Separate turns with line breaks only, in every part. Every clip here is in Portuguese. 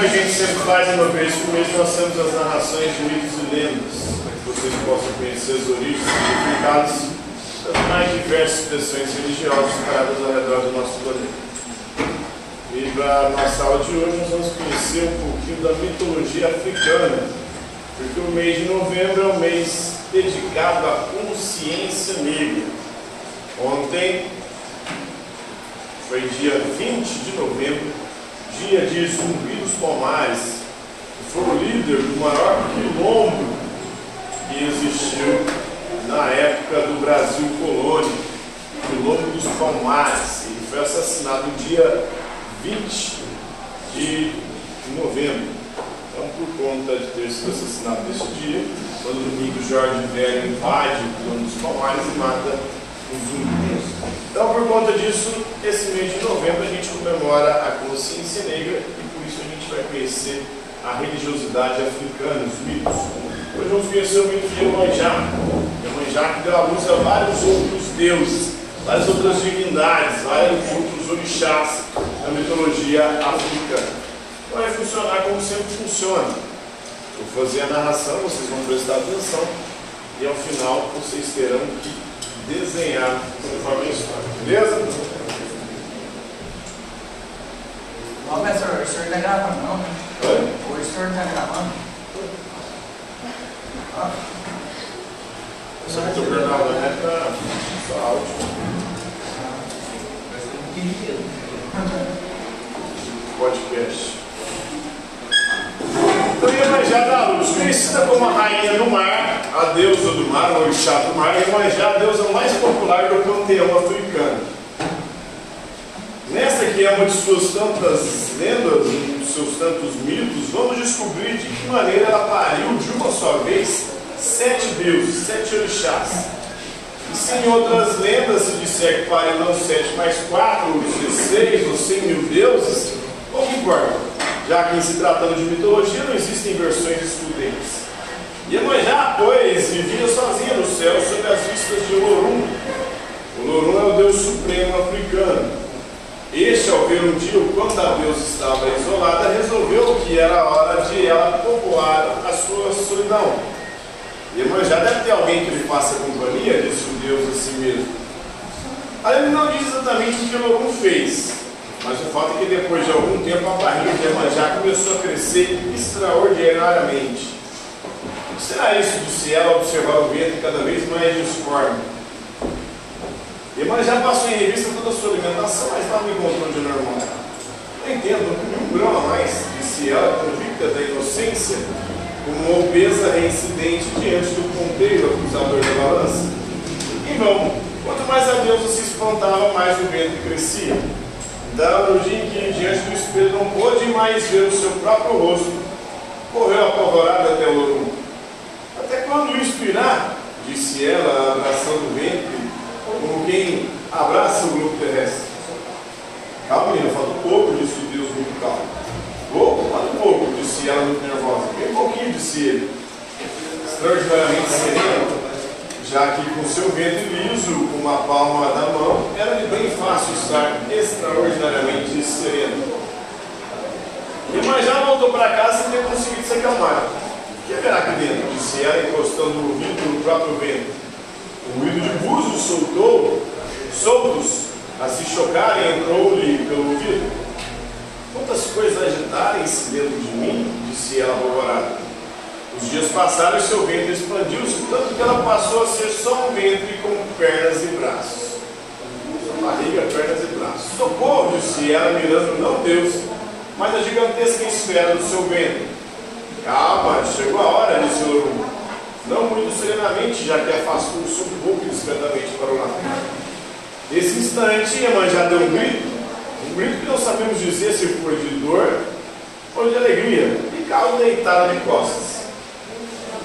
Como a gente sempre faz uma vez por mês, nós temos as narrações de mitos e lendas, para que vocês possam conhecer as origens e significados das mais diversas expressões religiosas espalhadas ao redor do nosso planeta. E para nossa aula de hoje, nós vamos conhecer um pouquinho da mitologia africana, porque o mês de novembro é um mês dedicado à consciência negra. Ontem foi dia 20 de novembro, dia de Zumbi dos Palmares, foi o líder do maior quilombo que existiu na época do Brasil colônia, quilombo dos Palmares. Ele foi assassinado no dia 20 de novembro. Então, por conta de ter sido assassinado nesse dia, quando o domingo Jorge Velho invade o quilombo dos Palmares e mata os zumbis. Então, por conta disso, esse mês de novembro a gente comemora a consciência negra e por isso a gente vai conhecer a religiosidade africana, os mitos. Hoje vamos conhecer o mito de Iemanjá. Iemanjá que deu à luz a vários outros deuses, várias outras divindades, vários outros orixás na mitologia africana. Vai funcionar como sempre funciona. Vou fazer a narração, vocês vão prestar atenção e ao final vocês terão que desenhar conforme a história, beleza?
Ó, professor, o senhor está gravando não, né?
Oi?
O senhor está gravando? Ó,
Eu só estou gravando né, para só áudio. podcast. Então, Iemanjá da luz, conhecida como a rainha do mar, a deusa do mar, o orixá do mar, Iemanjá, a deusa mais popular do panteão africano. Nessa que é uma de suas tantas lendas, um dos seus tantos mitos, vamos descobrir de que maneira ela pariu de uma só vez sete deuses, sete orixás. E se em outras lendas se disser que pariu não sete mais quatro, ou dezesseis, ou cem mil deuses, pouco importa, já que em se tratando de mitologia não existem versões excludentes. Iemanjá, pois, vivia sozinha no céu sob as vistas de Olorum. Olorum é o deus supremo africano. Este, ao ver um dia o quanto a deusa estava isolada, resolveu que era hora de ela povoar a sua solidão. Iemanjá deve ter alguém que lhe faça companhia, disse o Deus a si mesmo. Aí ele não diz exatamente o que Olorum fez, mas o fato é que depois de algum tempo a barriga de Iemanjá começou a crescer extraordinariamente. O que será isso? Disse ela, observar o vento cada vez mais disforme. Iemanjá passou em revista toda a sua alimentação, mas estava em controle normal. Não entendo, um grão a mais, disse ela, convicta da inocência, como uma obesa reincidente diante do ponteiro acusador da balança. Em vão, quanto mais a deusa se espantava, mais o vento crescia. Então, no dia em que, diante do espelho, não pôde mais ver o seu próprio rosto, correu apavorada até o Lorum. Até quando isso irá? Disse ela, abraçando o vento, como quem abraça o globo terrestre. Calma, menina, falta um pouco, disse o Deus muito calmo. Pouco? Falta um pouco, disse ela muito nervosa. Bem pouquinho, disse ele. Extraordinariamente sereno, já que com seu vento liso, com uma palma da mão, era-lhe bem fácil estar extraordinariamente sereno. Iemanjá voltou para casa sem ter conseguido se acalmar. O que haverá aqui dentro? Disse ela, encostando o ouvido no próprio vento. O ruído de búzios soltou, soltos, a se chocarem, entrou-lhe pelo ouvido. Quantas coisas agitarem-se dentro de mim, disse ela apavorada. Os dias passaram e seu ventre expandiu-se, tanto que ela passou a ser só um ventre com pernas e braços. Sua barriga, pernas e braços. Socorro, disse ela, mirando não Deus, mas a gigantesca esfera do seu ventre. Calma, chegou a hora, disse o Lorum. Não muito serenamente, já que afastou-se um pouco discretamente para o lado. Nesse instante, Iemanjá deu um grito, um grito que não sabemos dizer se foi de dor ou de alegria, e caiu deitada de costas.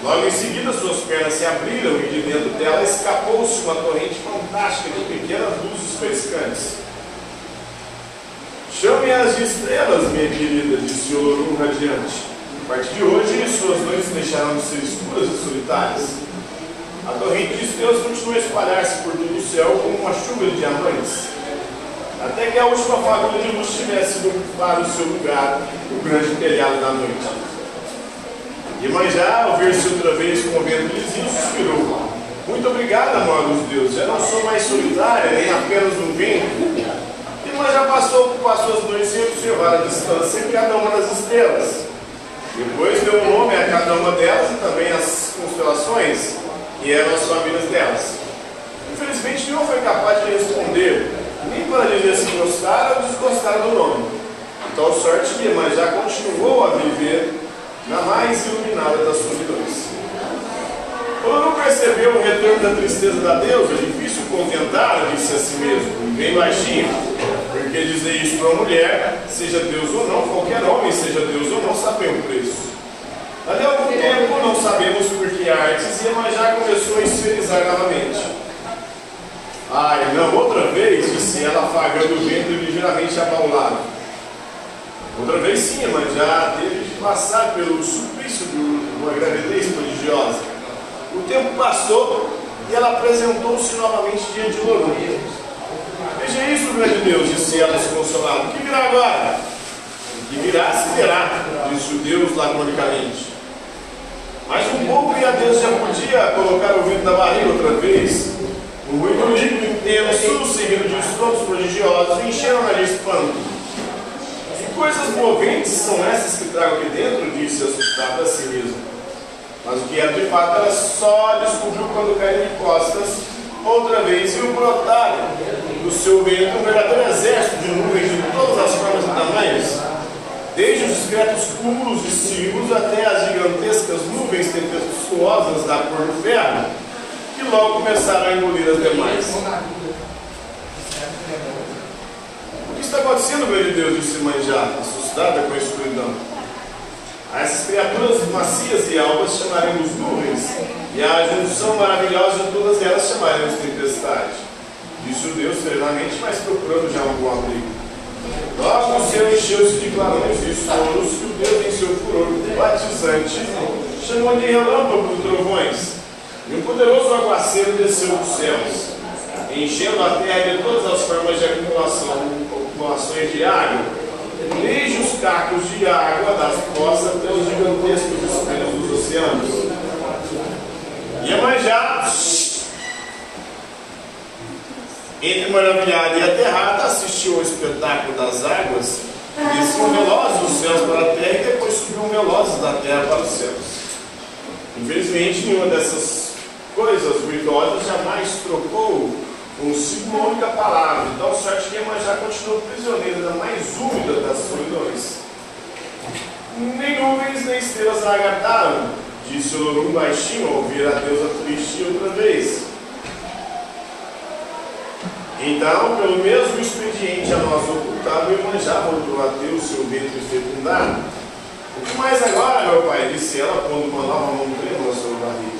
Logo em seguida, suas pernas se abriram e de dentro dela escapou-se uma corrente fantástica de pequenas luzes frescantes. Chame as de estrelas, minha querida, disse o Lorum radiante. A partir de hoje, suas noites deixarão de ser escuras e solitárias. A corrente de estrelas continua a espalhar-se por todo o céu como uma chuva de diamantes, até que a última fagulha de luz tivesse ocupar o seu lugar no grande telhado da noite. Iemanjá, ao ver-se outra vez com o vento lisinho, suspirou. Muito obrigada, amor dos deuses. Eu não sou mais solitária, nem apenas um vento. Iemanjá passou por as suas noites sem observar a distância em cada uma das estrelas. Depois deu um nome a cada uma delas e também as constelações, que eram as famílias delas. Infelizmente, nenhum foi capaz de responder, nem para dizer se gostaram ou desgostaram do nome. Então, sorte que Iemanjá continuou a viver na mais iluminada das solidões. Quando não percebeu o retorno da tristeza da deusa, é difícil contentar, disse a si mesmo, bem baixinho, porque dizer isso para uma mulher, seja Deus ou não, qualquer homem, seja Deus ou não, sabe o preço. A algum tempo, não sabemos por que artes, já começou a esferizar novamente. Ai, não, outra vez, disse ela, afagando o vento ligeiramente abaulado. Outra vez sim, mas já teve passar pelo suplício de uma gravidez prodigiosa. O tempo passou e ela apresentou-se novamente diante de Lorum. Veja isso, grande Deus, disse ela desconsolada. O que virá agora? O que virá se verá, disse o Deus laconicamente. Mas um pouco e a Deus já podia colocar o vento na barriga outra vez. O ruído líquido intenso, seguido de estouros prodigiosos, encheram-na de espanto coisas moventes são essas que trago aqui dentro? Disse assustado a si mesmo. Mas o que era de fato ela só descobriu quando caiu de costas outra vez viu brotar do seu ventre um verdadeiro exército de nuvens de todas as formas e tamanhos, desde os discretos cúmulos e símbolos até as gigantescas nuvens tempestuosas da cor do ferro, que logo começaram a engolir as demais está acontecendo, meu Deus? Disse mãe já, assustada com a escuridão. A essas criaturas macias e alvas chamaremos nuvens, e a junção maravilhosa de todas elas chamaremos tempestade. Disse o Deus serenamente, mas procurando já um bom abrigo. Logo o céu encheu-se de clarões e sonos que o Deus, em seu furor batizante, chamou de relâmpago e trovões. E um poderoso aguaceiro desceu dos céus, enchendo a terra de todas as formas de acumulação flutuações de água, desde os cacos de água das costas até os gigantescos espelhos dos oceanos. Iemanjá, entre maravilhada e aterrada, assistiu ao espetáculo das águas, desciam velozes dos céus para a terra e depois subiam velozes da terra para os céus. Infelizmente, nenhuma dessas coisas ruidosas jamais trocou consigo uma única palavra. Então, sorte que Iemanjá continuou prisioneira da mais úmida das solidões. Nem nuvens nem estrelas a agarraram, disse Olorum baixinho ao ouvir a deusa triste outra vez. Então, pelo mesmo expediente a nós ocultado, Iemanjá voltou a ter o seu ventre fecundado. O que mais agora, meu pai? disse ela, pondo uma nova mão trêmula sobre a barriga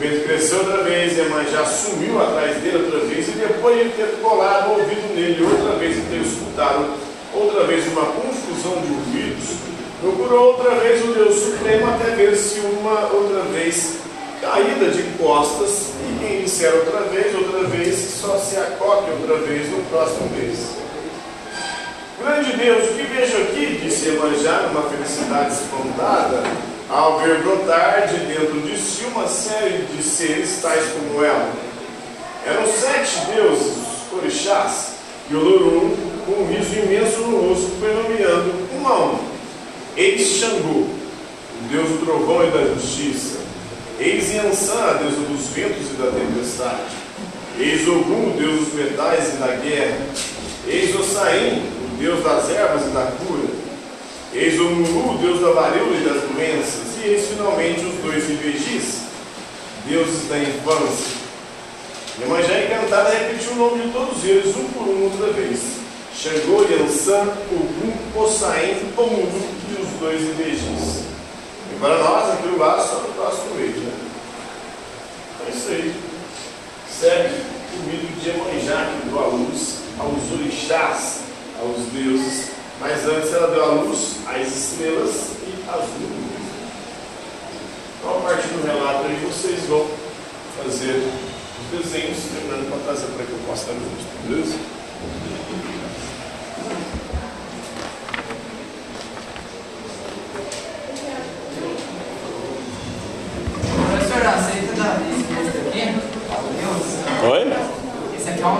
vento cresceu outra vez, e a mãe já sumiu atrás dele outra vez, e depois de ter colado o ouvido nele outra vez e ter escutado outra vez uma confusão de ouvidos, procurou outra vez o Deus Supremo até ver se uma outra vez caída de costas, e quem disser outra vez, outra vez, só se acoque outra vez no próximo mês. Grande Deus, o que vejo aqui, disse Emanjá numa felicidade espantada, ao ver brotar de dentro de si uma série de seres tais como ela. Eram sete deuses, orixás, e Olorum, com um riso imenso no rosto, foi nomeando um a um. Eis Xangô, o deus do trovão e da justiça. Eis Yansan, a deusa dos ventos e da tempestade. Eis Ogum, o deus dos metais e da guerra. Eis Ossain, o deus das ervas e da cura. Eis o Mulu, deus da varíola e das doenças, e eis finalmente os dois Ibejis, deuses da infância. Iemanjá encantada repetiu o nome de todos eles, um por um, outra vez. Xangô, Yansan, Ogum, Ossain, Omundu e os dois Ibejis. E para nós, aqui o lado, só no próximo vídeo, né? É isso aí. Segue o mito de Iemanjá, que a luz aos orixás, aos deuses. Mas antes ela deu a luz às estrelas e às nuvens. Então, a partir do relato aí, vocês vão fazer os desenhos, terminando para trazer para que eu possa estar beleza?